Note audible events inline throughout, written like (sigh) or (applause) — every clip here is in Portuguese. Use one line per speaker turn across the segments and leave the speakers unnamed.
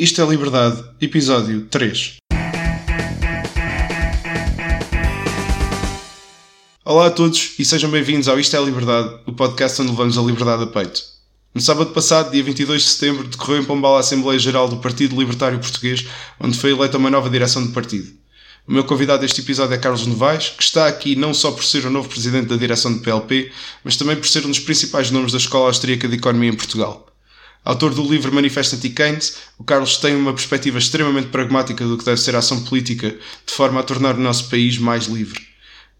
Isto é Liberdade, episódio 3. Olá a todos e sejam bem-vindos ao Isto é Liberdade, o podcast onde levamos a liberdade a peito. No sábado passado, dia 22 de setembro, decorreu em Pombal a Assembleia Geral do Partido Libertário Português, onde foi eleita uma nova direção do partido. O meu convidado deste episódio é Carlos Novaes, que está aqui não só por ser o novo presidente da direção do PLP, mas também por ser um dos principais nomes da Escola Austríaca de Economia em Portugal. Autor do livro Manifesto Anti-Keynes, o Carlos tem uma perspectiva extremamente pragmática do que deve ser a ação política, de forma a tornar o nosso país mais livre.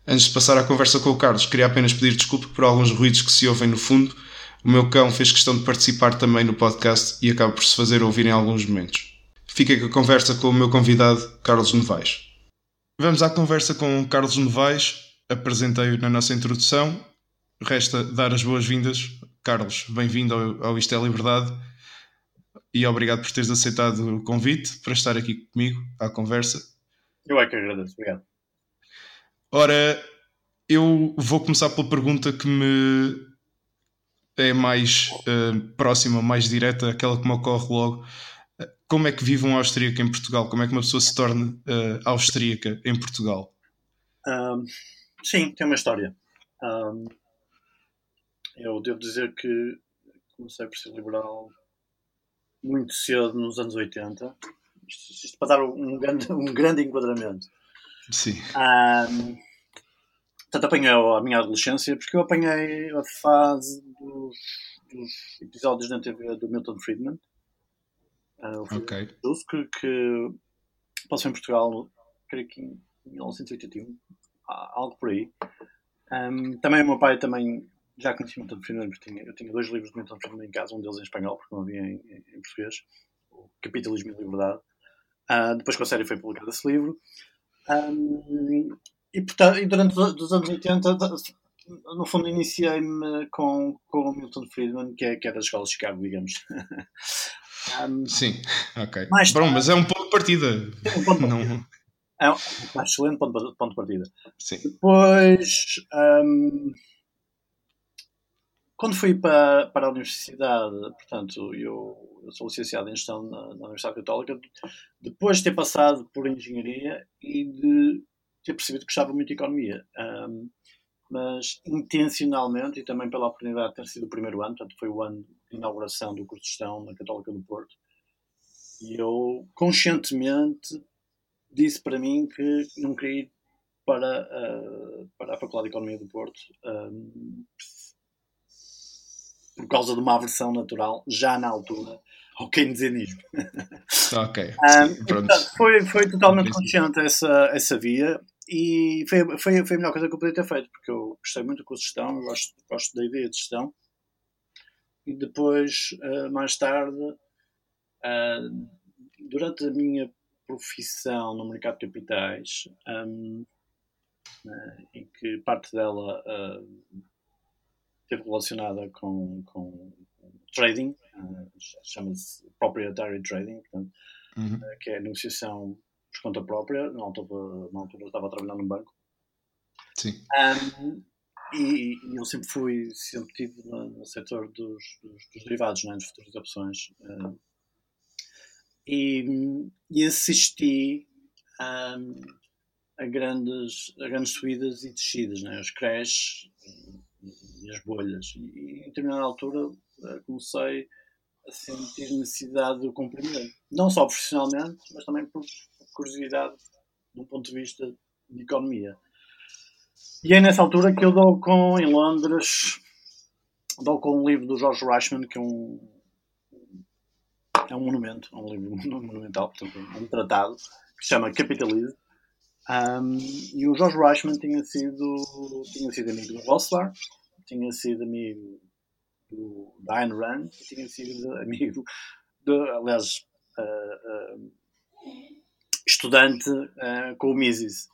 Antes de passar à conversa com o Carlos, queria apenas pedir desculpa por alguns ruídos que se ouvem no fundo. O meu cão fez questão de participar também no podcast e acaba por se fazer ouvir em alguns momentos. Fica com a conversa com o meu convidado, Carlos Novaes. Vamos à conversa com Carlos Novaes. Apresentei-o na nossa introdução. Resta dar as boas-vindas Carlos, bem-vindo ao, ao Isto é Liberdade e obrigado por teres aceitado o convite para estar aqui comigo à conversa.
Eu é que agradeço, obrigado.
Ora, eu vou começar pela pergunta que me é mais uh, próxima, mais direta, aquela que me ocorre logo. Como é que vive um austríaco em Portugal? Como é que uma pessoa se torna uh, austríaca em Portugal?
Um, sim, tem uma história. Um, eu devo dizer que comecei por ser liberal muito cedo, nos anos 80. Isto, isto para dar um grande, (laughs) um grande enquadramento.
Sim.
Um, portanto, apanhei a minha adolescência porque eu apanhei a fase dos, dos episódios na TV do Milton Friedman. Uh,
ok.
Que, que passou em Portugal, creio que em 1981, algo por aí. Um, também o meu pai também já conheci Milton Friedman, porque tinha, eu tinha dois livros de Milton Friedman em casa, um deles em espanhol, porque não havia em, em, português, o Capitalismo e Liberdade. Uh, depois com a série foi publicado esse livro. Um, e, portanto, e durante os anos 80, no fundo, iniciei-me com, com o Milton Friedman, que é, que é da Escola de Chicago, digamos.
um, (laughs) Sim, ok. Mais Bom, mas é um ponto de partida.
É um ponto de partida. Não... É um excelente ponto, ponto de partida.
Sim.
Depois. Um, quando fui para, para a universidade, portanto, eu, eu sou licenciado em gestão na, na, Universidade Católica, depois de ter passado por engenharia e de ter percebido que gostava muito de economia. Um, mas intencionalmente e também pela oportunidade de ter sido o primeiro ano, portanto, foi o ano de inauguração do curso de gestão na Católica do Porto, e eu conscientemente disse para mim que não queria ir para, uh, para a Faculdade de Economia do Porto. Um, por causa de uma aversão natural, já na altura, ao keynesianismo. (laughs)
Ok.
um, portanto, foi, foi totalmente consciente essa, essa via e foi, foi, foi a melhor coisa que eu podia ter feito, porque eu gostei muito do curso de gestão, eu gosto, gosto da ideia de gestão. E depois, uh, mais tarde, uh, durante a minha profissão no mercado de capitais, um, uh, em que parte dela esteve relacionada com, com trading, uh, chama-se proprietary trading, portanto, uhum. uh, que é a negociação por conta própria. Na altura, na altura eu estava a trabalhar num banco.
Sim.
Um, e, e, eu sempre fui, sempre tive no, no setor dos, dos, dos derivados, né, dos futuros de opções. Uh, e, e assisti um, a, grandes, a grandes subidas e descidas, né, os crash e as bolhas. E em determinada altura eh, comecei a sentir necessidade de o compreender. Não só profissionalmente, mas também por curiosidade do ponto de vista de economia. E é nessa altura que eu dou com, em Londres, dou com um livro do George Reichman, que é um, é um monumento, é um livro (laughs) monumental, portanto, um tratado, que se chama Capitalism. Um, e o George Reichman tinha sido, tinha sido amigo do Rothbard, tinha sido amigo do Ayn Rand, tinha sido amigo, de, aliás, uh, uh, estudante uh, com o Mises.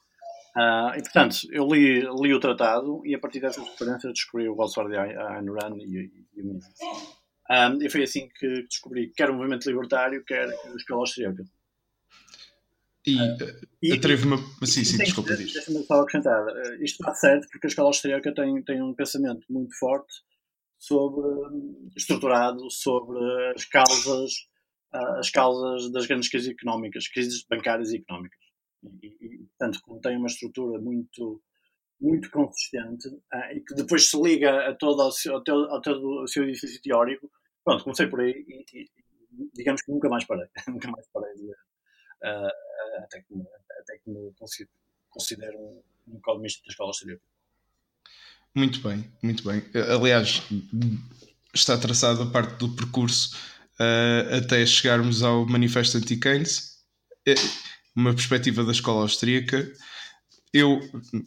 e portanto, eu li, li o tratado e a partir dessas experiências descobri o Rothbard e a Ayn Rand e, e, o Mises. Um, e foi assim que descobri quer o movimento libertário, quer a escola austríaca.
E, uh, e atrevo-me a. Sim, sim, desculpa,
diz. Deixa-me só acrescentar. Uh, isto está certo porque a escola austríaca tem, tem um pensamento muito forte sobre. estruturado sobre as causas as causas das grandes crises económicas, crises bancárias e económicas. E, e, portanto, como tem uma estrutura muito, muito consistente e que depois se liga a todo, o seu, a todo o seu edifício teórico, pronto, comecei por aí e, e digamos que nunca mais parei. (laughs) nunca mais parei de. Até, que, até que me considero um, um economista da escola exterior.
Muito bem, muito bem. Aliás, está traçada a parte do percurso uh, até chegarmos ao Manifesto Anti-Keynes, é uma perspectiva da escola austríaca. Eu,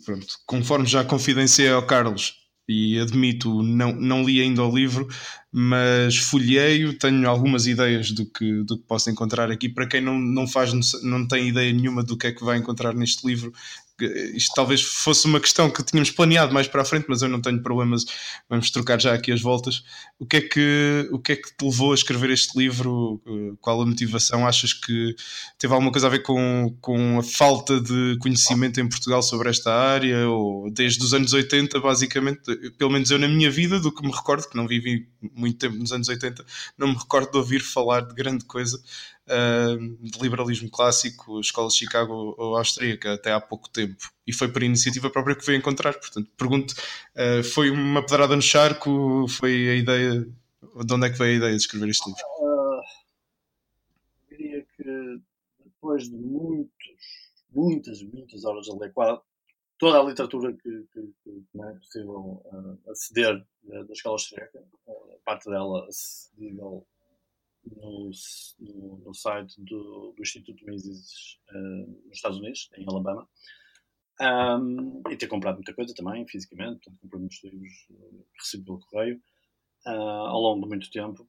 pronto, conforme já confidenciei ao Carlos, e admito, não, não li ainda o livro, mas folheio, tenho algumas ideias do que, do que posso encontrar aqui. Para quem não, não faz, não tem ideia nenhuma do que é que vai encontrar neste livro, isto talvez fosse uma questão que tínhamos planeado mais para a frente, mas eu não tenho problemas, vamos trocar já aqui as voltas. O que é que, o que, é que te levou a escrever este livro? Qual a motivação? Achas que teve alguma coisa a ver com, com a falta de conhecimento em Portugal sobre esta área? Ou desde os anos 80, basicamente, pelo menos eu na minha vida, do que me recordo, que não vivi muito tempo nos anos 80, não me recordo de ouvir falar de grande coisa de liberalismo clássico, escola de Chicago ou austríaca, até há pouco tempo. E foi por iniciativa própria que veio encontrar. Portanto, pergunto, uh, foi uma pedrada no charco? Foi a ideia. De onde é que veio a ideia de escrever este livro? Uh,
diria que depois de muitos, muitas, muitas horas a ler, toda a literatura que, que, que não é possível uh, aceder da, da escola austríaca, parte dela acessível no, no, no site do, do, Instituto Mises uh, nos Estados Unidos, em Alabama. Um, e ter comprado muita coisa também, fisicamente, portanto, comprei muitos livros uh, recebi pelo correio uh, ao longo de muito tempo.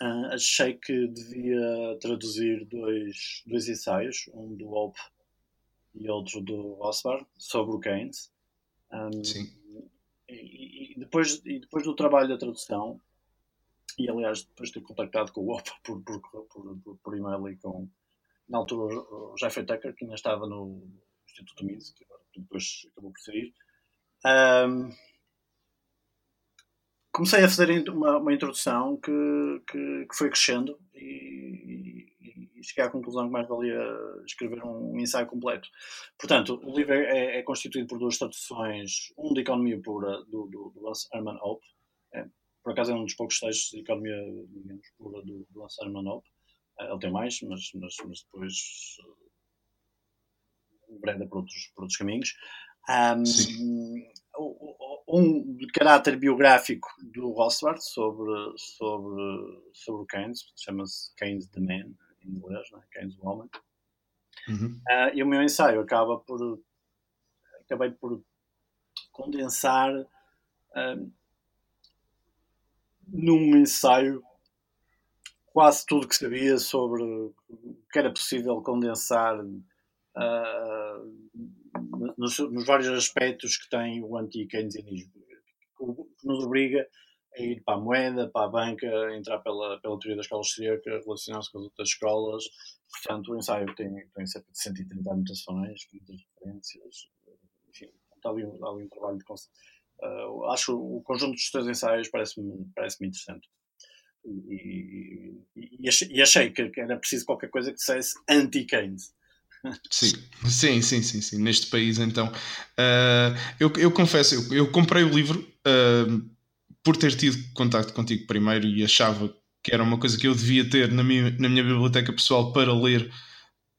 Uh, achei que devia traduzir dois, dois ensaios, um do Hope e outro do Osbar, sobre o Keynes. Um, Sim. E, e, depois, e depois do trabalho da tradução, e aliás, depois de ter contactado com o OPA (laughs) por, por, por, por e-mail e com, na altura, o Jeffrey Tucker, que ainda estava no Instituto Mises, que depois acabou por sair. Um, comecei a fazer uma, uma introdução que, que, que, foi crescendo e, e, cheguei à conclusão que mais valia escrever um, um ensaio completo. Portanto, o livro é, é, constituído por duas traduções, um de economia pura do, do, do Herman Hope, é, por acaso é um dos poucos textos de economia, digamos, pura do, do Ansar Manop. Eh, ele tem mais, mas, mas, mas depois uh, breda por outros, por outros caminhos. Um, um de caráter biográfico do Rothbard sobre, sobre, sobre o Keynes, chama-se Keynes the Man, em inglês, né? Keynes o Homem. Uhum. Uh, e o meu ensaio acaba por. Acabei por condensar. Uh, num ensaio quase tudo que sabia sobre o que era possível condensar uh, nos, nos, vários aspectos que tem o anti-keynesianismo, que nos obriga a ir para a moeda, para a banca, entrar pela, pela teoria da escola austríaca, relacionar-se com as outras escolas. Portanto, o ensaio tem, tem cerca de 130 anotações, muitas referências, enfim, está ali, ali um trabalho de Uh, acho o conjunto dos três ensaios parece-me parece interessante. E, e, e achei que, era preciso qualquer coisa que dissesse anti-Keynes.
Sim, sim, sim, sim, sim, neste país então. Uh, eu, eu confesso, eu, eu, comprei o livro uh, por ter tido contato contigo primeiro e achava que era uma coisa que eu devia ter na minha, na minha biblioteca pessoal para ler.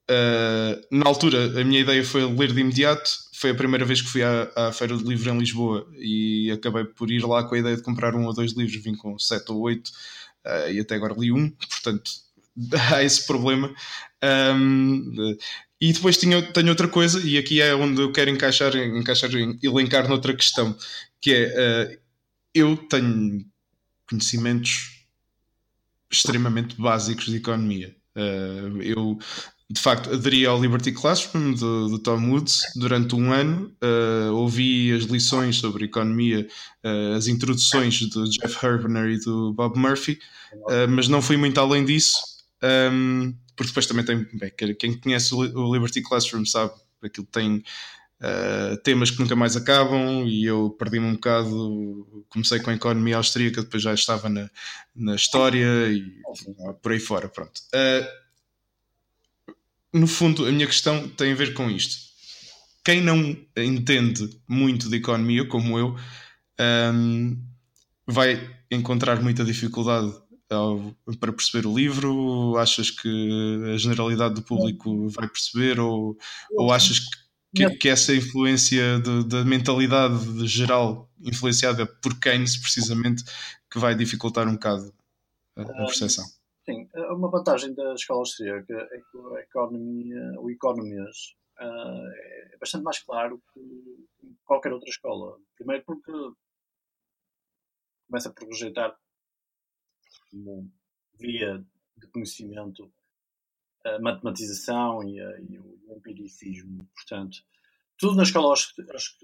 Uh, na altura, a minha ideia foi ler de imediato foi a primeira vez que fui à, à, Feira do Livro em Lisboa e acabei por ir lá com a ideia de comprar um ou dois livros, vim com sete ou oito uh, e até agora li um, portanto (laughs) há esse problema. Um, e depois tinha, tenho outra coisa, e aqui é onde eu quero encaixar, encaixar elencar noutra questão, que é uh, eu tenho conhecimentos extremamente básicos de economia. Uh, eu de facto, aderi ao Liberty Classroom do, do Tom Woods durante um ano. Uh, ouvi as lições sobre economia, uh, as introduções do Jeff Herbner e do Bob Murphy, mas não fui muito além disso, um, porque depois também tem. Bem, quem conhece o Liberty Classroom sabe aquilo tem uh, temas que nunca mais acabam e eu perdi-me um bocado. Comecei com a economia austríaca, depois já estava na, na história e por aí fora. Pronto. Uh, no fundo, a minha questão tem a ver com isto. Quem não entende muito de economia, como eu, um, vai encontrar muita dificuldade ao, para perceber o livro? Achas que a generalidade do público vai perceber? Ou, ou achas que, que, que essa influência da mentalidade geral, influenciada por Keynes, precisamente, que vai dificultar um bocado a, percepção?
Sim, uma vantagem da escola austríaca é que a economia, o economias uh, é bastante mais claro que qualquer outra escola. Primeiro porque começa por rejeitar como via de conhecimento a matematização e, a, e o empiricismo. Portanto, tudo na escola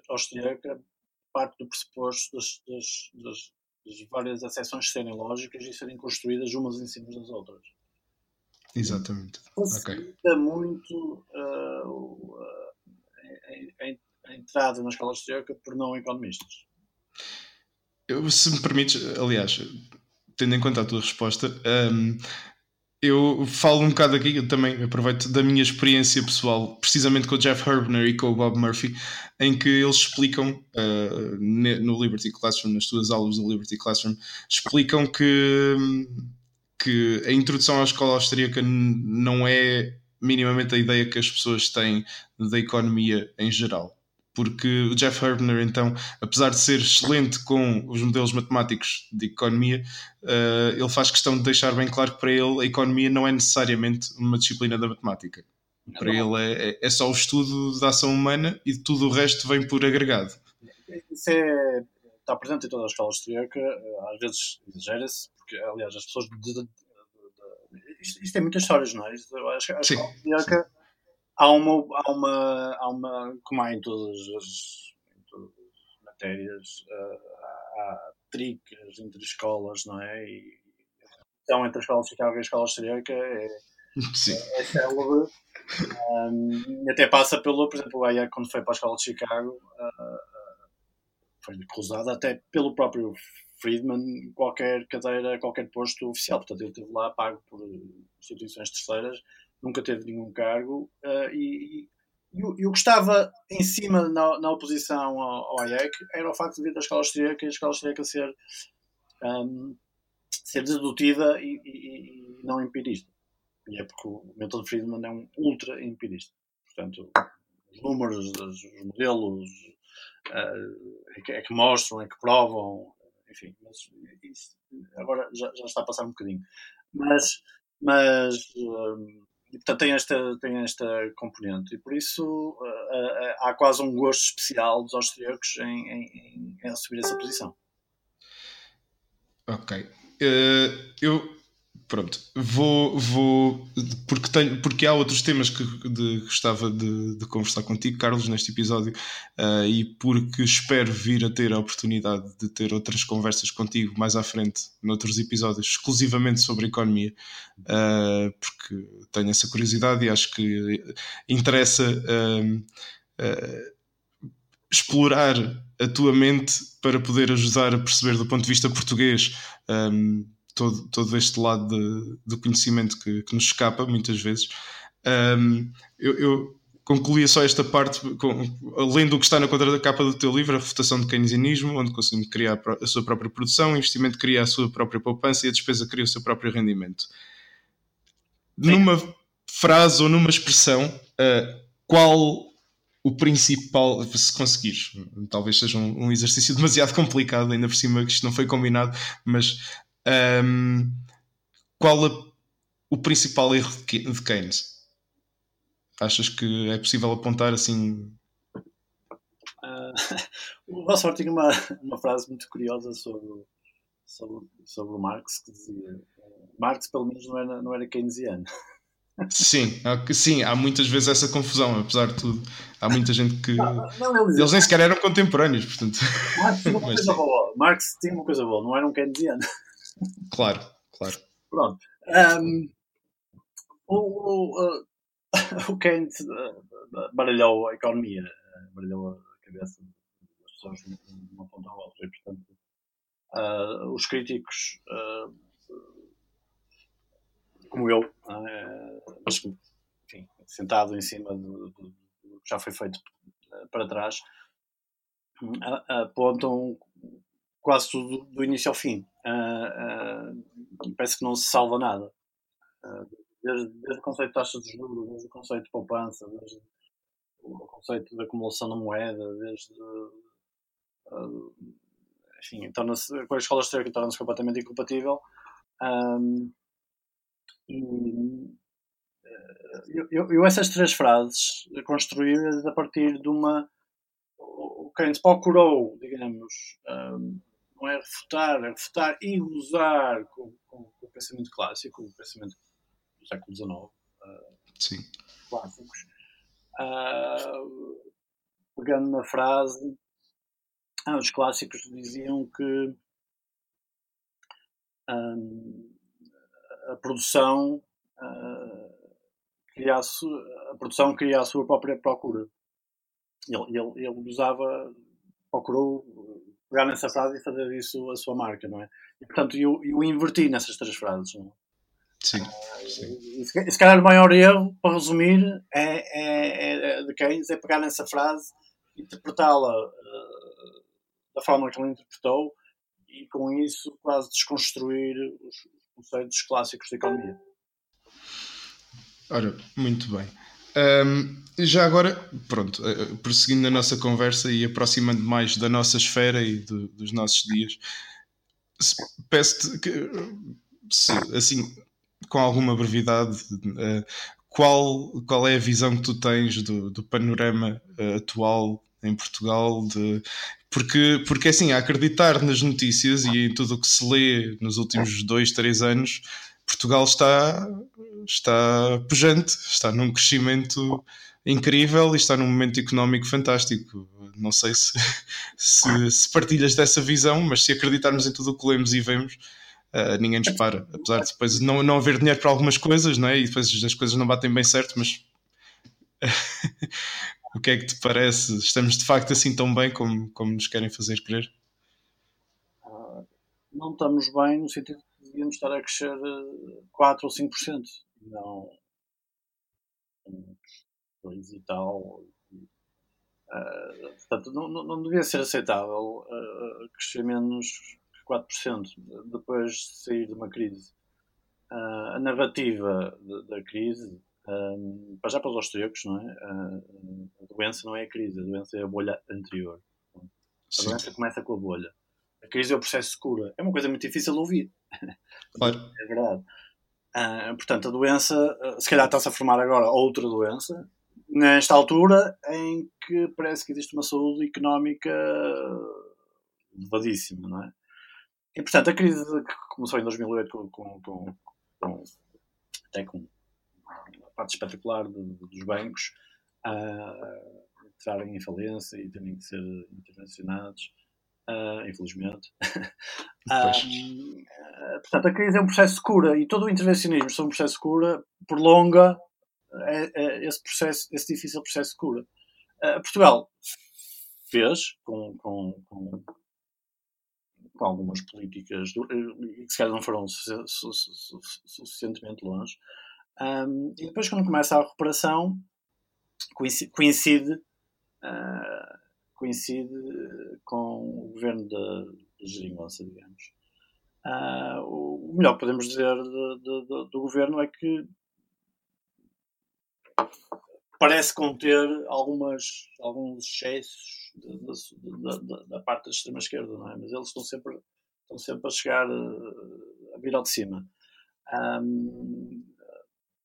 austríaca parte do pressuposto das, das, das, das várias acessões serem lógicas e serem construídas umas em cima das outras.
Exatamente.
Facilita okay. muito uh, a, a, a, entrada na escola austríaca por não economistas.
Eu, se me permites, aliás, tendo em conta a tua resposta, um, eu falo um bocado aqui, eu também aproveito da minha experiência pessoal, precisamente com o Jeff Herbner e com o Bob Murphy, em que eles explicam uh, no Liberty Classroom, nas tuas aulas do Liberty Classroom, explicam que, que a introdução à escola austríaca não é minimamente a ideia que as pessoas têm da economia em geral porque o Jeff Herbner, então, apesar de ser excelente com os modelos matemáticos de economia, uh, ele faz questão de deixar bem claro que para ele a economia não é necessariamente uma disciplina da matemática. Não. Para ele é, é, é, só o estudo da ação humana e tudo o resto vem por agregado.
Isso é, está presente em toda a escola austríaca, eh, às vezes exagera-se, porque, aliás, as pessoas. De, de, de, isto, isto, tem muitas histórias, não é? Isto, a, a escola austríaca há uma, há uma, há uma como há em todas as, em todas as matérias, uh, há tricas entre escolas, não é? E então entre a escola de Chicago e a escola austríaca é,
Sim.
é, célebre. Um, até passa pelo, por exemplo, o Hayek, quando foi para a escola de Chicago, uh, foi cruzado até pelo próprio Friedman qualquer cadeira, qualquer posto oficial. Portanto, ele esteve lá pago por instituições terceiras nunca teve nenhum cargo, uh, e, e, e, o que estava em cima na, na oposição ao, ao Hayek era o facto de vir da escola austríaca a escola austríaca ser, um, ser dedutiva e, e, não empirista. E é porque o Milton Friedman é um ultra empirista. Portanto, os números, os modelos uh, é, que, é, que, mostram, é que provam, enfim, mas isso, agora já, já, está a passar um bocadinho. Mas, mas um, e, portanto, tem esta, tem esta componente. E por isso uh, uh, há quase um gosto especial dos austríacos em, em, em assumir essa posição.
Ok. Uh, eu pronto, vou, vou porque, tenho, porque há outros temas que de, gostava de, de, conversar contigo, Carlos, neste episódio, uh, e porque espero vir a ter a oportunidade de ter outras conversas contigo mais à frente, noutros episódios, exclusivamente sobre economia, uh, porque tenho essa curiosidade e acho que interessa uh, explorar a tua mente para poder ajudar a perceber do ponto de vista português. Um, todo, todo este lado de, do conhecimento que, que, nos escapa muitas vezes. Um, eu, eu concluía só esta parte, com, além do que está na contracapa do teu livro, a refutação de keynesianismo, onde conseguimos criar a sua própria produção, o investimento cria a sua própria poupança e a despesa cria o seu próprio rendimento. Sim. Numa frase ou numa expressão, uh, qual o principal, se conseguires, talvez seja um, um, exercício demasiado (laughs) complicado, ainda por cima que isto não foi combinado, mas um, qual a, o principal erro de Keynes? Achas que é possível apontar assim?
Uh, (laughs) o Rossford tinha uma, uma frase muito curiosa sobre, sobre, sobre o Marx que dizia Marx pelo menos não era, não era keynesiano. (laughs)
Sim, sim, há muitas vezes essa confusão, apesar de tudo. Há muita gente que. Não, não, eles nem sequer eram contemporâneos, portanto.
Marx tinha uma (laughs) coisa boa. Marx tinha uma coisa boa, não era um keynesiano.
Claro, claro.
Pronto. Um, o, o, (laughs) o Keynes baralhou a economia brilhou a cabeça das pessoas de uma ponta a outra. E, portanto, uh, os críticos, uh, como eu, uh, mas, enfim, sentado em cima do, que já foi feito para trás, apontam quase tudo do início ao fim. parece que não se salva nada. Desde, desde, o conceito de taxa de juros, desde o conceito de poupança, desde o conceito de acumulação da moeda, desde uh, enfim, com a escola histórica torna-se completamente incompatível. Um, e eu, eu, essas três frases construídas a partir de uma. O Keynes procurou, digamos, um, não é refutar, é refutar e gozar com, com, com, o pensamento clássico, o pensamento do século XIX, uh,
Sim.
clássicos, uh, pegando na frase ah, os clássicos diziam que um, a produção uh, cria a, a, produção cria a sua própria procura. Ele, ele, ele usava, procurou pegar nessa frase e fazer isso a sua marca, não é? E portanto eu, eu inverti nessas três frases, não é?
Sim, sim.
E, se, se calhar o maior erro, para resumir, é, é, é de Keynes é pegar nessa frase, interpretá-la uh, da forma que ele interpretou e com isso quase desconstruir os conceitos clássicos de economia.
Ora, muito bem. Um, já agora, pronto, uh, prosseguindo a nossa conversa e aproximando mais da nossa esfera e do, dos nossos dias, peço-te que, se, assim, com alguma brevidade, uh, qual, qual é a visão que tu tens do, do panorama uh, atual em Portugal de, porque, porque assim, a acreditar nas notícias e em tudo o que se lê nos últimos dois, três anos, Portugal está, está pujante, está num crescimento incrível e está num momento económico fantástico. Não sei se, (laughs) se, se partilhas dessa visão, mas se acreditarmos em tudo o que lemos e vemos, uh, ninguém nos para. Apesar de depois não, não haver dinheiro para algumas coisas, não é? e depois as coisas não batem bem certo, mas (laughs) O que é que te parece? Estamos de facto assim tão bem como, como nos querem fazer crer?
Uh, não estamos bem no sentido que devíamos estar a crescer 4 ou 5%, não 2 e tal. Uh, portanto, não, não, devia ser aceitável uh, crescer menos que 4% depois de sair de uma crise. Uh, a narrativa de, da crise um, para já para os austríacos, não é? Uh, a doença não é a crise, a doença é a bolha anterior. A doença começa com a bolha. A crise é o processo de cura. É uma coisa muito difícil de ouvir.
Claro. (laughs)
é verdade. Uh, portanto, a doença, uh, se calhar está-se a formar agora outra doença, nesta altura em que parece que existe uma saúde económica elevadíssima, não é? E, portanto, a crise que começou em 2008 com, com, com, com até com parte espetacular dos bancos a entrarem em falência e terem que ser intervencionados, uh, infelizmente. um, (laughs) portanto, a crise é um processo de cura e todo o intervencionismo sobre um processo de cura prolonga é, é esse processo, esse difícil processo de cura. Uh, Portugal fez com, com, com, com algumas políticas que se calhar não foram suficientemente longe, um, e depois, quando começa a recuperação, coincide, coincide, uh, coincide com o governo da, da Geringonça, digamos. Uh, o melhor que podemos dizer de, de, do governo é que parece conter algumas, alguns excessos da parte da extrema-esquerda, não é? Mas eles estão sempre, estão sempre a chegar a vir ao de cima. Um,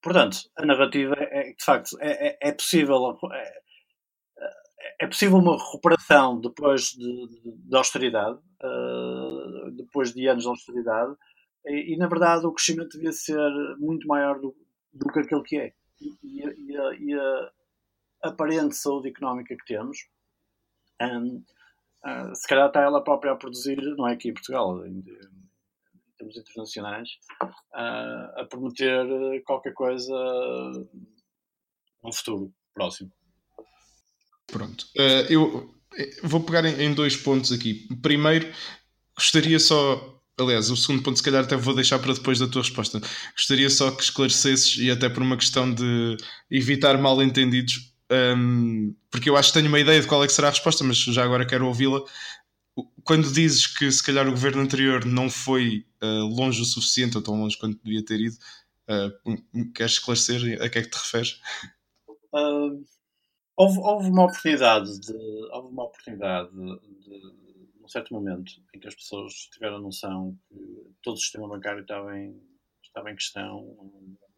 Portanto, a narrativa é de facto é, é, é possível é, é, possível uma recuperação depois de, de, de austeridade, uh, depois de anos de austeridade, e, e, na verdade o crescimento devia ser muito maior do, do que aquele que é. E, e, a, e a, aparente saúde económica que temos, um, uh, se calhar está ela própria a produzir, não é aqui em Portugal, em, termos internacionais, uh, a prometer qualquer coisa no futuro próximo.
Pronto. Uh, eu vou pegar em, em dois pontos aqui. Primeiro, gostaria só Aliás, o segundo ponto, se calhar, até vou deixar para depois da tua resposta. Gostaria só que esclarecesses, e até por uma questão de evitar mal-entendidos, um, porque eu acho que tenho uma ideia de qual é que será a resposta, mas já agora quero ouvi-la. Quando dizes que se calhar o governo anterior não foi uh, longe o suficiente, ou tão longe quanto devia ter ido, uh, queres esclarecer a que é que te referes?
Uh, houve, houve, uma oportunidade de, houve uma oportunidade de num certo momento em que as pessoas tiveram noção que todo o sistema bancário estava em, estava em questão,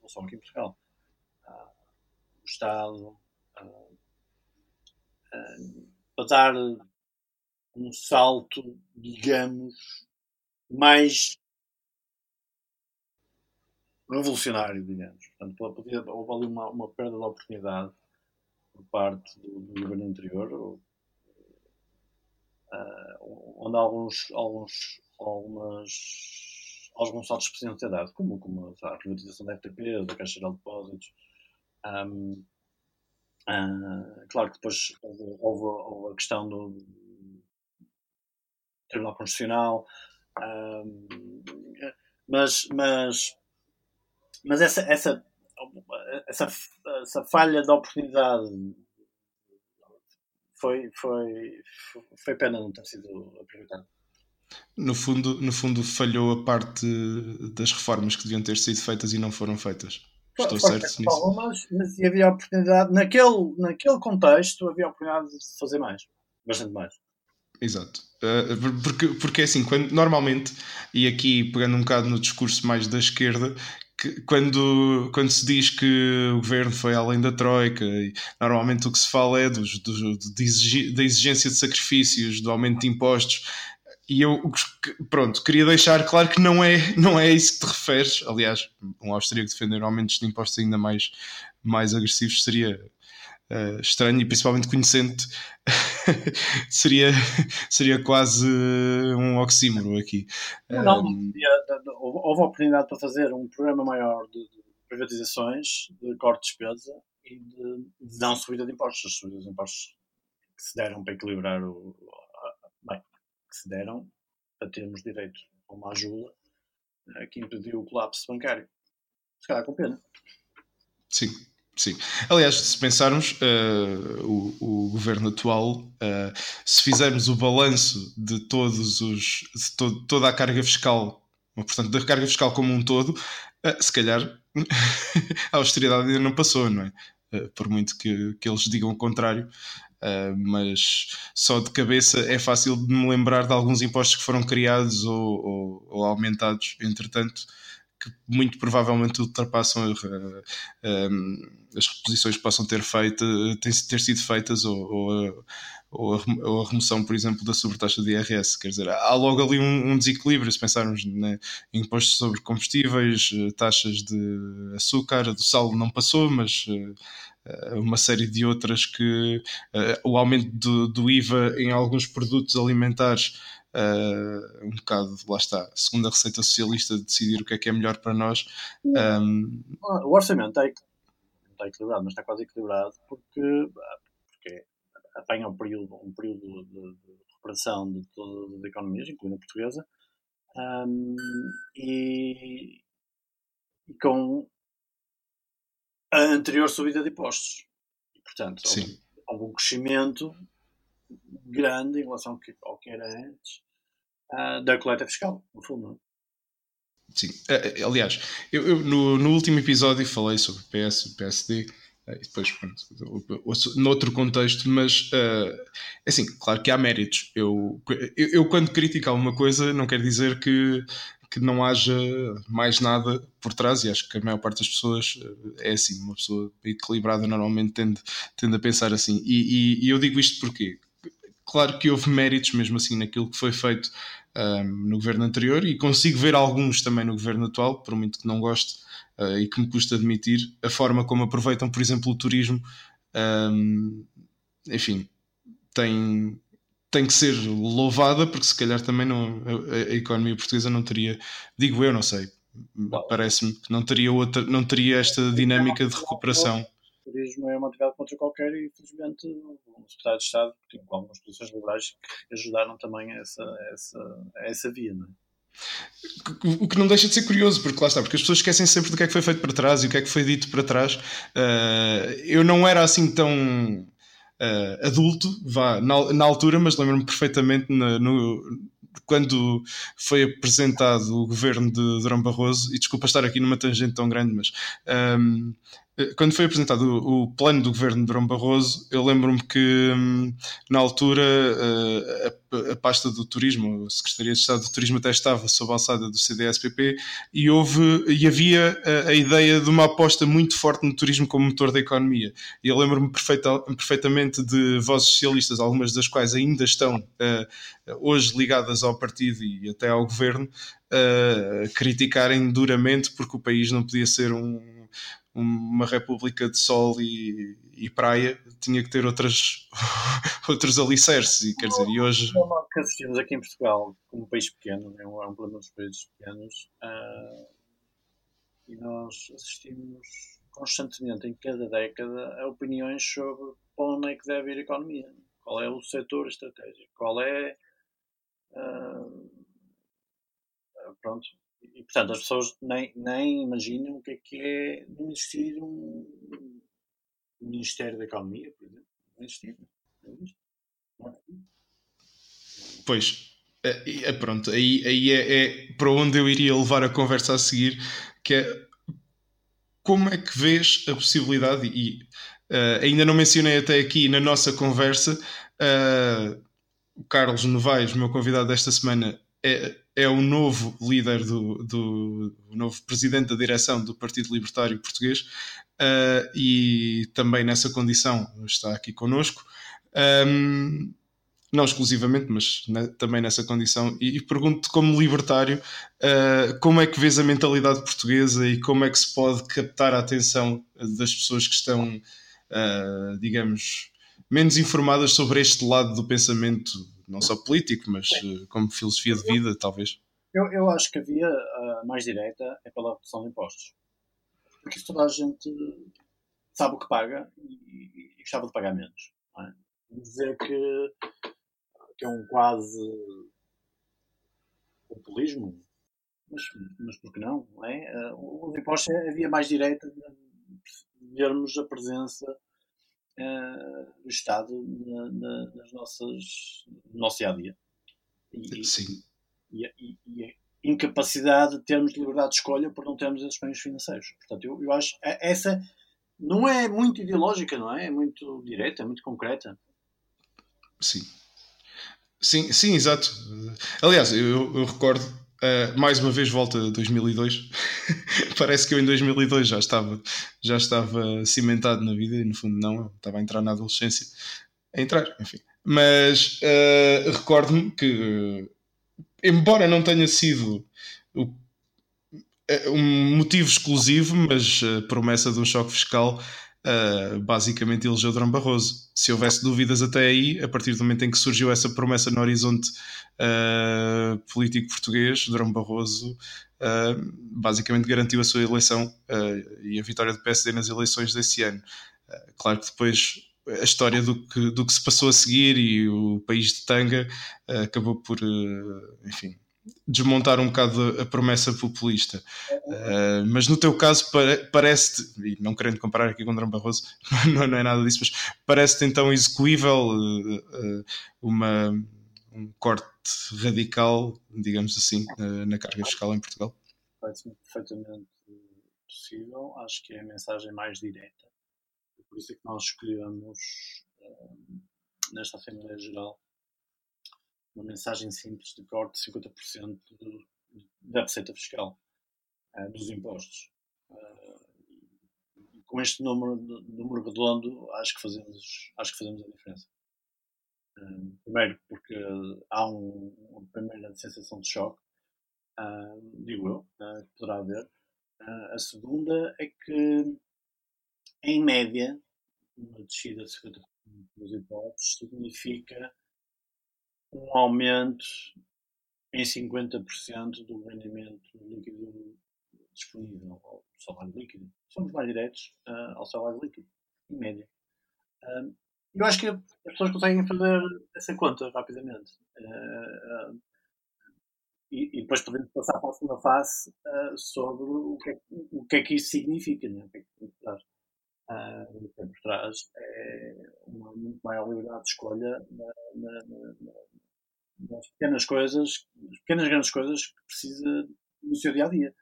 não só aqui em Portugal. Ah, o Estado, ah, ah, para dar um salto, digamos, mais revolucionário, digamos. Portanto, houve ali uma, uma perda de oportunidade por parte do, do governo anterior, uh, onde alguns, alguns, algumas, alguns saltos precisam ser dados, como, como a privatização da FTP, da Caixa de Depósitos. Um, uh, ah, claro que depois houve, houve, houve, a questão do Tribunal Constitucional, um, mas, mas, mas essa, essa, essa, essa falha de oportunidade foi, foi, foi pena não ter sido aproveitado.
No fundo, no fundo, falhou a parte das reformas que deviam ter sido feitas e não foram feitas. Estou
certo nisso. Algumas, mas havia oportunidade, naquele, naquele contexto, havia oportunidade de fazer mais. Bastante mais.
Exato. Uh, porque, porque é assim, quando, normalmente, e aqui pegando um bocado no discurso mais da esquerda, que, quando, quando se diz que o governo foi além da Troika, normalmente o que se fala é dos, dos, de da exigência de sacrifícios, do aumento de impostos. E eu, pronto, queria deixar claro que não é, não é isso que te referes. Aliás, um austríaco defender aumentos de impostos ainda mais, mais agressivos seria uh, estranho e principalmente conhecendo (laughs) seria, seria quase um oxímoro aqui.
Não, um, houve a oportunidade para fazer um programa maior de, de privatizações, de corte de despesa e de, de não subida de impostos. As subidas de impostos que se deram para equilibrar o. Bem, que se deram para termos direito a uma ajuda eh, que impediu o colapso bancário. Se calhar com pena.
Sim. Sim. Aliás, se pensarmos, uh, o, o, governo atual, uh, se fizermos o balanço de todos os de to toda a carga fiscal, portanto, da carga fiscal como um todo, uh, se calhar (laughs) a austeridade ainda não passou, não é? por muito que, que eles digam o contrário, mas só de cabeça é fácil de me lembrar de alguns impostos que foram criados ou, ou, ou aumentados, entretanto que muito provavelmente ultrapassam uh, as reposições que possam ter, feito, ter sido feitas ou, ou, a, ou, a, remoção, por exemplo, da sobretaxa de IRS. Quer dizer, há logo ali um, um desequilíbrio se pensarmos né, em impostos sobre combustíveis, eh, taxas de açúcar, do sal não passou, mas uh, uma série de outras que uh, o aumento do, do IVA em alguns produtos alimentares uh, um bocado, lá está, segundo a receita socialista, de decidir o que é que é melhor para nós. Um...
O orçamento está, está equilibrado, mas está quase equilibrado porque, porque apanha um período, um período de, de recuperação de todas as economias, incluindo a portuguesa, um, e, e com a anterior subida de impostos. E, portanto, houve, houve, um crescimento grande em relação ao que era antes uh, da coleta fiscal, no fundo.
Sim, eh, eh, aliás, eu, eu no, no, último episódio falei sobre PS PSD, e depois, pronto, noutro contexto, mas uh, assim, claro que há méritos. Eu, eu, eu, quando critico alguma coisa, não quer dizer que, que não haja mais nada por trás, e acho que a maior parte das pessoas é assim, uma pessoa equilibrada normalmente tende, tende a pensar assim. E, e, e eu digo isto porque Claro que houve méritos mesmo assim naquilo que foi feito um, no governo anterior e consigo ver alguns também no governo atual, por muito que não goste uh, e que me custa admitir, a forma como aproveitam, por exemplo, o turismo, um, enfim, tem, tem que ser louvada, porque se calhar também não, a, a economia portuguesa não teria, digo eu, não sei, parece-me que não teria outra, não teria esta dinâmica de recuperação.
Turismo é uma atividade contra qualquer e, infelizmente, o secretário de Estado tinha algumas posições liberais que ajudaram também a essa, essa, essa via, não é?
O que não deixa de ser curioso, porque lá está, porque as pessoas esquecem sempre do que é que foi feito para trás e o que é que foi dito para trás. Uh, eu não era assim tão uh, adulto, vá, na, na altura, mas lembro-me perfeitamente na, no, quando foi apresentado o governo de Durão Barroso, e desculpa estar aqui numa tangente tão grande, mas um, quando foi apresentado o, o, plano do governo de Durão Barroso, eu lembro-me que um, na altura uh, a, a, pasta do turismo, a Secretaria de Estado do Turismo até estava sob a alçada do CDSPP e houve e havia a, a, ideia de uma aposta muito forte no turismo como motor da economia. E eu lembro-me perfeita, perfeitamente de vozes socialistas, algumas das quais ainda estão uh, hoje ligadas ao partido e até ao governo, uh, criticarem duramente porque o país não podia ser um uma república de sol e, e praia tinha que ter outras, (laughs) outros alicerces. E, quer dizer, e hoje.
O que assistimos aqui em Portugal, como um país pequeno, é um, é um problema dos países pequenos, uh, e nós assistimos constantemente, em cada década, a opiniões sobre para onde é que deve ir a economia, qual é o setor estratégico, qual é. Uh, pronto, e, portanto, as pessoas nem, nem imaginam o que é que é não existir um, Ministério da Economia, por exemplo. Não existir. Não existe.
Pois, é, é, pronto, aí, aí é, é, para onde eu iria levar a conversa a seguir, que é como é que vês a possibilidade, e uh, ainda não mencionei até aqui na nossa conversa, uh, o Carlos Novaes, meu convidado desta semana, é, é o novo líder do, do novo presidente da direção do Partido Libertário Português uh, e também nessa condição está aqui connosco. Um, não exclusivamente, mas também nessa condição. E, e pergunto-te, como libertário, uh, como é que vês a mentalidade portuguesa e como é que se pode captar a atenção das pessoas que estão, uh, digamos, menos informadas sobre este lado do pensamento não só político, mas uh, como filosofia de vida, talvez?
Eu, eu acho que a via uh, mais direita é pela redução de impostos. Porque toda a gente sabe o que paga e, e gostava de pagar menos. É? Dizer que, que é um quase populismo, mas, mas por que não? não é? Uh, os impostos é a via mais direita de vermos a presença uh, do Estado na, na, nas nossas, no nosso dia a dia.
E, Sim.
E, e, e, a incapacidade de termos liberdade de escolha por não termos esses bens financeiros. Portanto, eu, eu acho é, essa não é muito ideológica, não é? É muito direta, é muito concreta.
Sim. Sim, sim, exato. Aliás, eu, eu recordo Uh, mais uma vez volta a 2002. (laughs) Parece que eu em 2002 já estava, já estava cimentado na vida e no fundo não, estava a entrar na adolescência. A entrar, enfim. Mas uh, recordo-me que, uh, embora não tenha sido o, um motivo exclusivo, mas a promessa de um choque fiscal uh, basicamente elegeu Durão Barroso. Se houvesse dúvidas até aí, a partir do momento em que surgiu essa promessa no horizonte uh, político português, Durão Barroso uh, basicamente garantiu a sua eleição e a vitória do PSD nas eleições desse ano. claro que depois a história do que, do que se passou a seguir e o país de Tanga acabou por, enfim, desmontar um bocado a promessa populista. Uh, mas no teu caso parece-te, e não querendo comparar aqui com Drão Barroso, (laughs) não, não, é nada disso, mas parece-te então execuível uh, uh, uma, um corte radical, digamos assim, na carga fiscal em Portugal?
Parece-me perfeitamente possível, acho que é a mensagem mais direta. Por isso é que nós escolhemos nesta Assembleia Geral uma mensagem simples de corte de 50% do, da receita fiscal uh, dos impostos. Uh, com este número, número redondo, acho que fazemos, acho que fazemos a diferença. Uh, primeiro, porque há um, uma primeira sensação de choque, digo eu, que poderá haver. a segunda é que, em média, uma descida de 50% dos impostos significa um aumento em 50% do rendimento líquido disponível ao salário líquido. Somos mais diretos uh, ao salário líquido. em média. Um, eu acho que as pessoas conseguem fazer essa conta rapidamente. Uh, uh, e, e, depois podemos passar para a segunda fase uh, sobre o que, é, o que é que isso significa. Né? O que é que trás. Uh, o que trás é uma muito maior liberdade de escolha na, na, na, nas pequenas coisas, nas pequenas grandes coisas que precisa no seu dia a dia.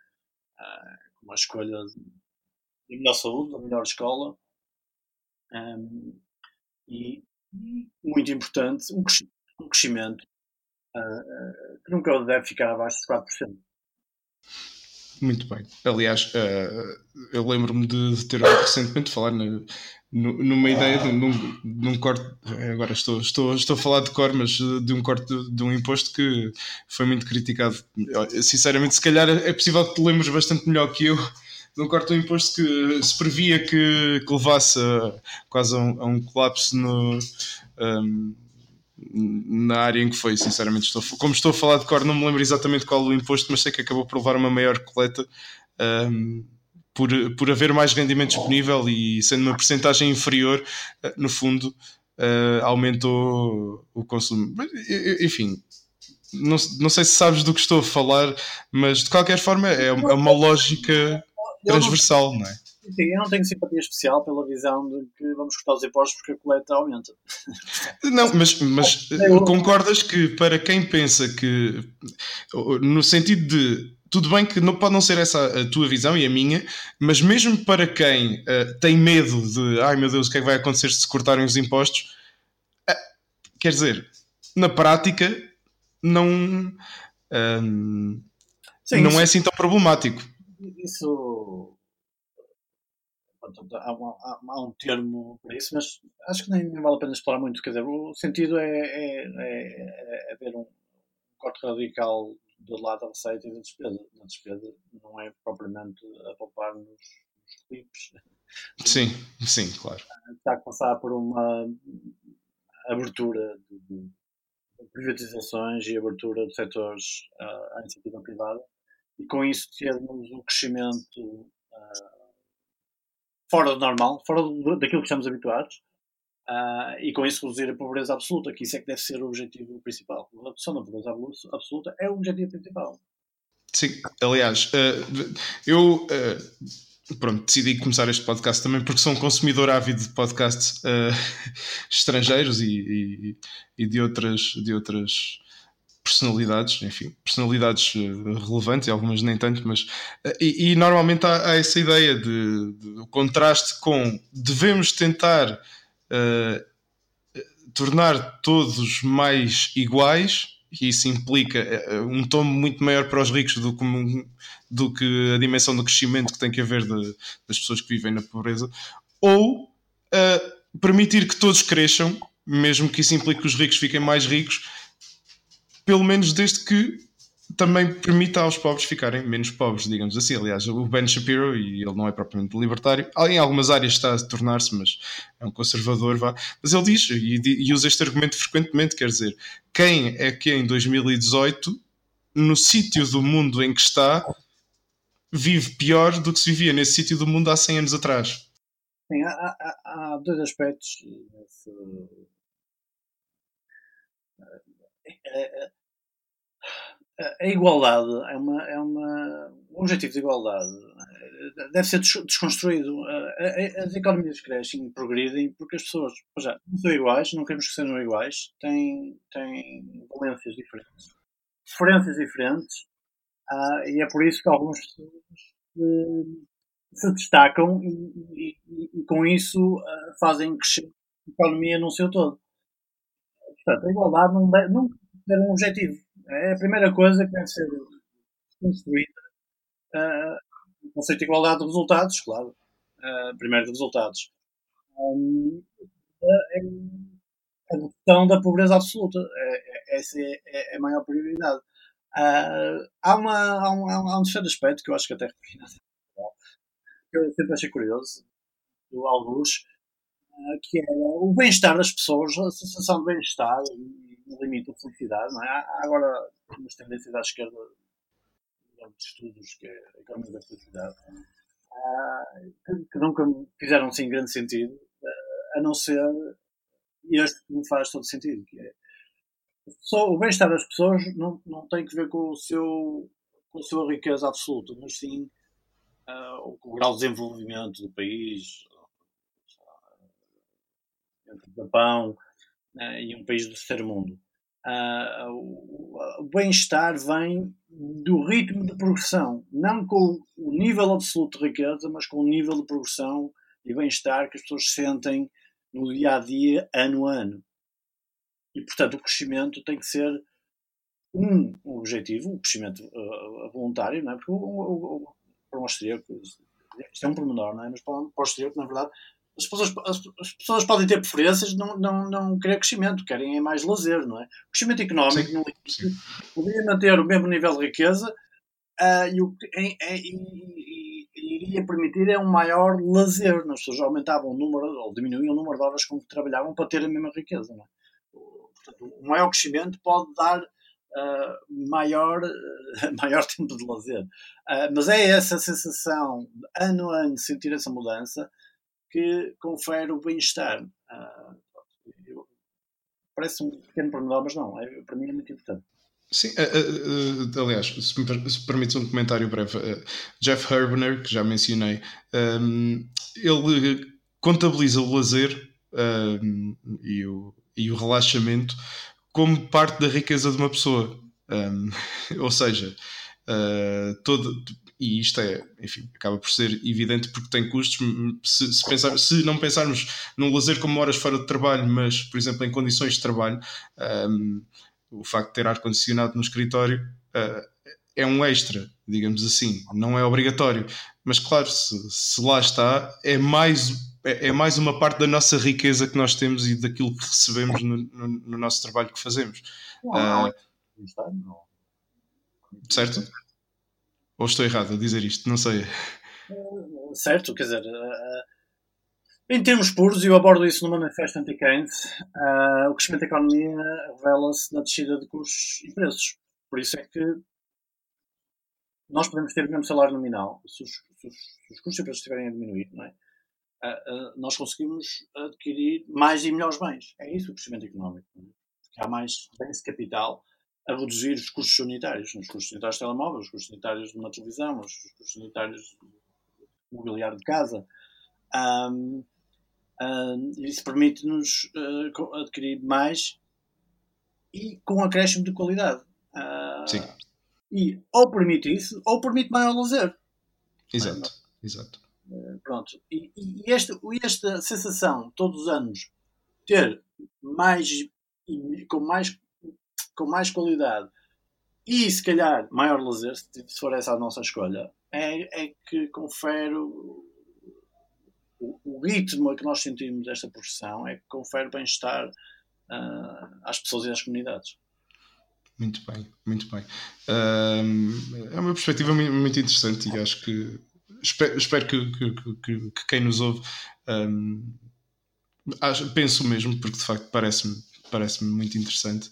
Uh, como a escolha de melhor saúde, da melhor escola. Um, e, muito importante, um crescimento uh, que nunca deve ficar abaixo de 4%.
Muito bem. Aliás, uh, eu lembro-me de, ter ouvido recentemente falar no, numa ideia de, num, num corte. Agora estou, estou, estou a falar de cor, mas de um corte de, de um imposto que foi muito criticado. Sinceramente, se calhar é possível que te lembres bastante melhor que eu de um corte de um imposto que se previa que, que levasse a, quase a um, a um colapso no. Um, na área em que foi, sinceramente. Estou, como estou a falar de cor, não me lembro exatamente qual o imposto, mas sei que acabou por levar uma maior coleta um, por, por haver mais rendimento disponível e sendo uma porcentagem inferior, uh, no fundo, uh, aumentou o consumo. Enfim, não, não sei se sabes do que estou a falar, mas de qualquer forma é, é uma lógica transversal, não é?
Sim, eu não tenho simpatia especial pela visão de que vamos cortar os impostos porque a coleta aumenta.
Não, mas, mas (laughs) concordas que para quem pensa que, no sentido de tudo bem que não pode não ser essa a tua visão e a minha, mas mesmo para quem uh, tem medo de ai meu Deus, o que é que vai acontecer se cortarem os impostos, uh, quer dizer, na prática não, uh, não isso, é assim tão problemático.
Isso há, há, há, um termo para isso, mas acho que nem, nem, vale a pena explorar muito. Quer dizer, o sentido é, é, é, é ver um corte radical do lado da receita e da despesa. Na despesa não é propriamente a poupar nos, nos clipes.
Sim, sim, claro.
Está a passar por uma abertura de, privatizações e abertura de setores uh, à iniciativa privada e com isso termos um crescimento uh, fora do normal, fora daquilo que estamos habituados, uh, e com isso reduzir a pobreza absoluta, que isso é que deve ser o objetivo principal. A redução da pobreza absoluta é o objetivo principal.
Sim, aliás, uh, eu uh, pronto, decidi começar este podcast também porque sou um consumidor ávido de podcasts (laughs) estrangeiros e, e, e, de outras, de outras personalidades, enfim, personalidades uh, relevantes, e algumas nem tanto, mas. Uh, e, e, normalmente há, há, essa ideia de, de, contraste com devemos tentar uh, tornar todos mais iguais, e isso implica um tom muito maior para os ricos do que, do que a dimensão do crescimento que tem que haver de, das pessoas que vivem na pobreza, ou permitir que todos cresçam, mesmo que isso implique que os ricos fiquem mais ricos pelo menos desde que também permita aos pobres ficarem menos pobres, digamos assim. Aliás, o Ben Shapiro, e ele não é propriamente libertário, em algumas áreas está a tornar-se, mas é um conservador, vá. Mas ele diz, e, e usa este argumento frequentemente, quer dizer, quem é que em 2018, no sítio do mundo em que está, vive pior do que se vivia nesse sítio do mundo há 100 anos atrás?
Sim, há, há, há dois aspectos nesse a igualdade é uma, é uma. O objetivo de igualdade deve ser desconstruído. As economias crescem progridem porque as pessoas já, não são iguais, não queremos que sejam iguais, têm, têm valências diferentes, diferenças diferentes, ah, e é por isso que algumas pessoas eh, se destacam e, e, e com isso ah, fazem crescer a economia no seu todo. Portanto, a igualdade não, deve, não ter um objetivo. É a primeira coisa que deve ser construída. Uh, o conceito de igualdade de resultados, claro. Uh, primeiro de resultados. Um, é a redução da pobreza absoluta. É, é, essa é, é, a maior prioridade. Uh, há, uma, há, um, há um terceiro aspecto que eu acho que até que eu sempre achei curioso, do Alguns, que é o bem-estar das pessoas, a sensação de bem-estar no limite da felicidade, não é? Há agora umas tendências à esquerda de estudos que é a economia da felicidade ah, que, nunca fizeram assim grande sentido. não ser este que me faz todo sentido, que é só o bem-estar das pessoas não, não tem que ver com o seu com a sua riqueza absoluta, mas sim uh, com o grau de desenvolvimento do país, entre o Japão uh, e um país do terceiro mundo. Uh, o, bem-estar vem do ritmo de progressão, não com o nível absoluto de riqueza, mas com o nível de progressão e bem-estar que as pessoas sentem no dia a dia, ano a ano. E, portanto, o crescimento tem que ser um objetivo, o um crescimento uh, voluntário, não é? Porque o, o, o, para um austríaco, isto é um pormenor, não é? Mas para um austríaco, na verdade, as pessoas, as, as, pessoas podem ter preferências, não, não, não querer crescimento, querem é mais lazer, não é? O crescimento económico sim, sim. poderia manter o mesmo nível de riqueza uh, e, o, e, e, e, iria permitir é um maior lazer. As pessoas aumentavam o número, ou diminuíam o número de horas com que trabalhavam para ter a mesma riqueza, não é? Portanto, um maior crescimento pode dar uh, maior, uh, (laughs) maior tempo de lazer. Uh, mas é essa sensação, ano a ano, sentir essa mudança que confere o bem-estar. Uh, parece um pequeno pormenor, mas não, é, para mim é muito importante.
Sim, uh, uh, aliás, se me, se permites um comentário breve, Jeff Herbener, que já mencionei, um, ele contabiliza o lazer um, e, o, e o relaxamento como parte da riqueza de uma pessoa. Um, (laughs) ou seja, todo, e isto é, enfim, acaba por ser evidente porque tem custos. Se, se, pensar, se não pensarmos num lazer como horas fora de trabalho, mas, por exemplo, em condições de trabalho, um, o facto de ter ar-condicionado no escritório uh, é um extra, digamos assim, não é obrigatório. Mas, claro, se, se lá está, é mais é, é mais uma parte da nossa riqueza que nós temos e daquilo que recebemos no, no, no nosso trabalho que fazemos. Não, uh, certo? Ou estou errado a dizer isto? Não sei.
Certo, quer dizer, uh, em termos puros, eu abordo isso no Manifesto Anti-Keynes, uh, o crescimento da economia revela-se na descida de custos e preços. Por isso é que nós podemos ter o mesmo salário nominal, se os, se os, se os custos e preços estiverem a diminuir, não é? Uh, nós conseguimos adquirir mais e melhores bens. É isso o crescimento económico. É? Há mais bens de capital a reduzir os custos sanitários, os custos sanitários de telemóveis, os custos sanitários de uma televisão, os custos sanitários do mobiliário de casa. Um, um, isso permite-nos uh, adquirir mais e com um acréscimo de qualidade. Uh, Sim. E ou permite isso, ou permite maior lazer.
Exato, exato.
Uh, pronto. E, e este, esta sensação, todos os anos, ter mais, com mais com mais qualidade e se calhar maior lazer, se for essa a nossa escolha, é, é que confere o, o, ritmo que nós sentimos desta profissão, é que confere bem-estar uh, às pessoas e às comunidades.
Muito bem, muito bem. é uma perspectiva muito interessante e acho que espero, espero que, que, que, que, quem nos ouve um, penso mesmo, porque de facto parece-me parece muito interessante.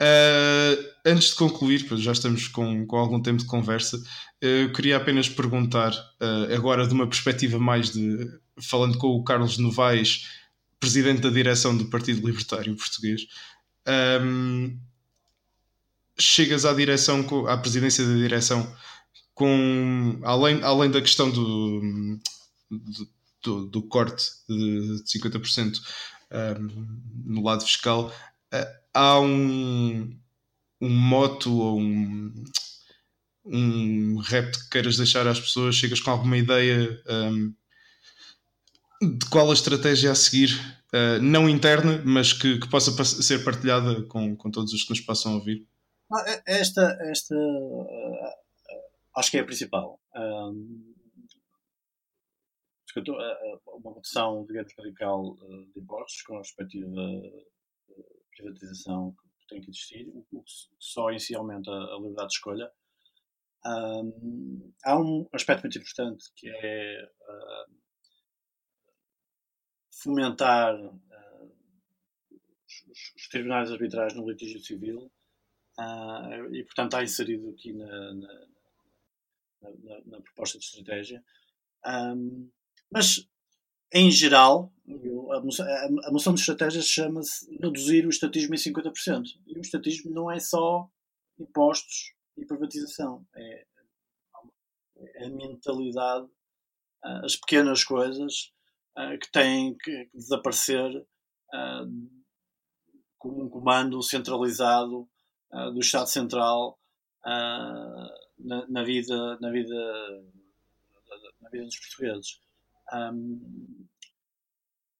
Uh, antes de concluir, já estamos com, com algum tempo de conversa, uh, eu queria apenas perguntar, uh, agora de uma perspectiva mais de. falando com o Carlos Novaes, presidente da direção do Partido Libertário Português, um, chegas à direção, à presidência da direção, com além, além da questão do, do, do corte de 50% um, no lado fiscal há um, um moto ou um, um rap que queiras deixar às pessoas, chegas com alguma ideia um, de qual a estratégia a seguir, uh, não interna, mas que, que, possa ser partilhada com, com todos os que nos possam ouvir?
Ah, é, esta, esta uh, acho que é a principal. Um, uma redução, digamos, radical de impostos com a respectiva privatização que tem que existir, o que só em si aumenta a liberdade de escolha. Um, há um aspecto muito importante que é uh, fomentar uh, os, os, tribunais arbitrais no litígio civil uh, e, portanto, está inserido aqui na, na, na, na proposta de estratégia. Um, mas, em geral, a moção de estratégias chama-se reduzir o estatismo em 50%. E o estatismo não é só impostos e privatização. É, é a mentalidade, as pequenas coisas que têm que desaparecer com um comando centralizado do Estado Central na, vida, na, vida, na vida dos portugueses. Um,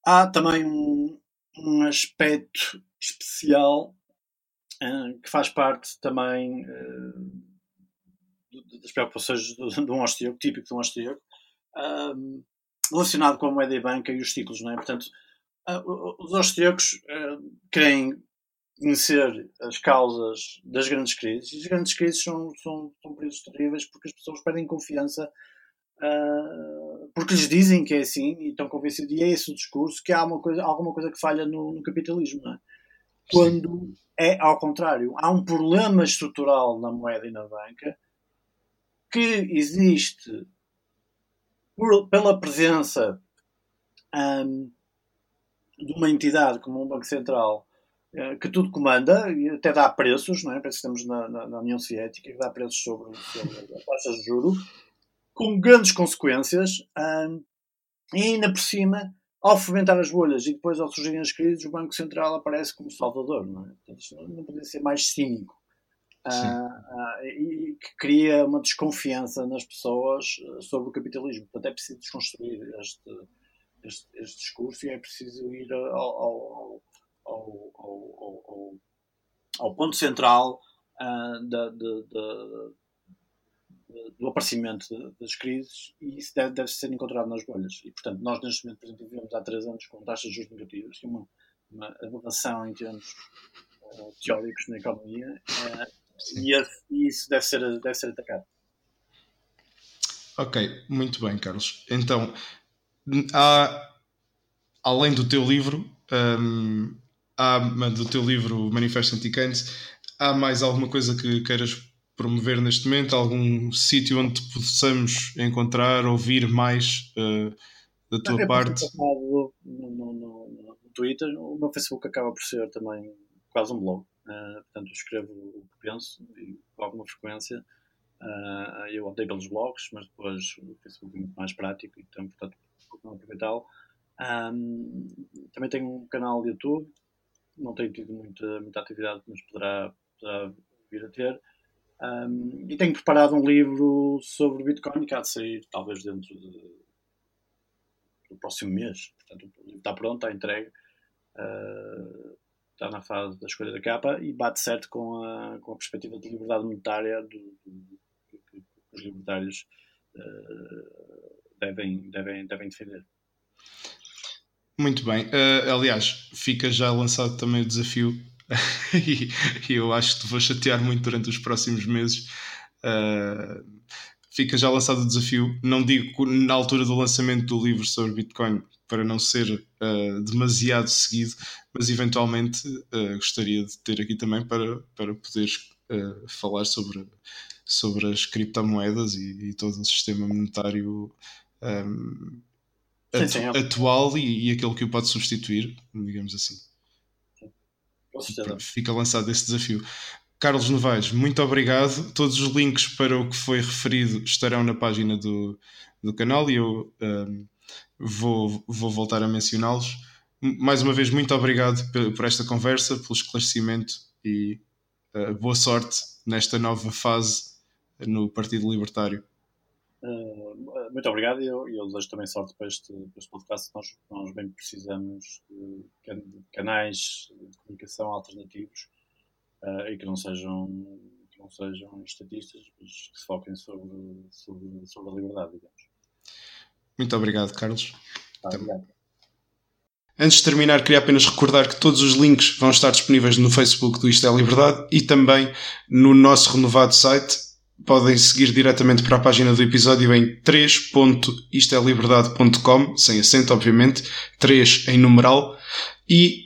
há também um, um aspecto especial uh, que faz parte também uh, das preocupações de, um austríaco, típico de um austríaco, uh, relacionado com a moeda e banca e os ciclos, não é? Portanto, os austríacos querem conhecer as causas das grandes crises. E as grandes crises são, são, são períodos terríveis porque as pessoas perdem confiança uh, porque lhes dizem que é assim e estão convencidos, e é esse o discurso, que há uma coisa, alguma coisa que falha no, no capitalismo. É? Quando é ao contrário, há um problema estrutural na moeda e na banca que existe por, pela presença um, de uma entidade como um Banco Central eh, que tudo comanda e até dá preços, não é? Parece que estamos na, na, na União Soviética, que dá preços sobre, sobre as taxas de juros, com grandes consequências, e ainda por cima, ao fomentar as bolhas e depois ao surgirem as crises, o Banco Central aparece como salvador, não é? Portanto, não podia ser mais cínico. Uh, uh, e que cria uma desconfiança nas pessoas sobre o capitalismo. Portanto, é preciso desconstruir este, este, este discurso e é preciso ir ao, ao, ao, ao, ao ponto central da, de, de, do aparecimento das crises e isso deve, deve, ser encontrado nas bolhas. E, portanto, nós neste momento, por exemplo, vivemos há três anos com taxas de juros negativas e uma, uma aberração em termos uh, teóricos na economia uh, e, e, isso deve ser, deve ser atacado.
Ok, muito bem, Carlos. Então, há, além do teu livro, um, há, do teu livro Manifesto Anti-Keynes, há mais alguma coisa que queiras promover neste momento? Algum sítio onde possamos encontrar, ouvir mais uh, da tua é parte?
No, no, no, no, Twitter, o meu Facebook acaba por ser também quase um blog. Uh, portanto, escrevo o que penso e, com alguma frequência. Uh, eu odeio pelos blogs, mas depois o Facebook é muito mais prático, então, portanto, não aproveitá-lo. Um, também tenho um canal de YouTube não tenho tido muita, muita atividade, mas poderá, poderá vir a ter. Um, e tenho preparado um livro sobre Bitcoin que há de sair talvez dentro de, do próximo mês. Portanto, o livro está pronto, está entregue, uh, está na fase da escolha da capa e bate certo com a, com a perspectiva de liberdade monetária do, do, do que os libertários uh, devem, devem, devem defender.
Muito bem. Uh, aliás, fica já lançado também o desafio (laughs) e, e, eu acho que te vou chatear muito durante os próximos meses. Uh, fica já lançado o desafio. Não digo na altura do lançamento do livro sobre Bitcoin para não ser uh, demasiado seguido, mas eventualmente uh, gostaria de ter aqui também para, para poderes falar sobre, sobre as criptomoedas e, e todo o sistema monetário um, sim, é. atual e, e, aquele que o pode substituir, digamos assim. Fica lançado esse desafio. Carlos Novaes, muito obrigado. Todos os links para o que foi referido estarão na página do, do canal e eu um, vou, vou voltar a mencioná-los. Mais uma vez, muito obrigado por esta conversa, pelo esclarecimento e uh, boa sorte nesta nova fase no Partido Libertário.
Uh, muito obrigado e eu, eu desejo também sorte para este, para este podcast. Nós, nós bem precisamos de, canais de comunicação alternativos uh, e que não sejam que não sejam estatistas, mas que se foquem sobre, sobre, sobre a liberdade, digamos.
Muito obrigado, Carlos.
Ah, obrigado.
Antes de terminar, queria apenas recordar que todos os links vão estar disponíveis no Facebook do Isto é Liberdade e também no nosso renovado site podem seguir diretamente para a página do episódio em 3.isteliberdade.com, sem acento, obviamente, 3 em numeral, e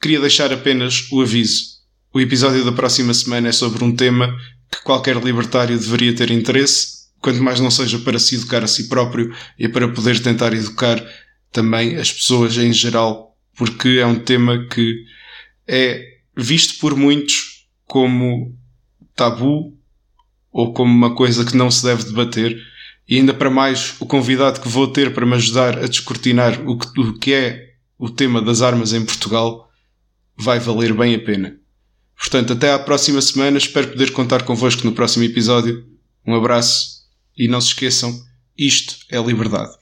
queria deixar apenas o aviso. O episódio da próxima semana é sobre um tema que qualquer libertário deveria ter interesse, quanto mais não seja para se educar a si próprio e para poder tentar educar também as pessoas em geral, porque é um tema que é visto por muitos como tabu ou como uma coisa que não se deve debater. E ainda para mais, o convidado que vou ter para me ajudar a descortinar o que, o que é o tema das armas em Portugal vai valer bem a pena. Portanto, até à próxima semana. Espero poder contar convosco no próximo episódio. Um abraço e não se esqueçam, isto é liberdade.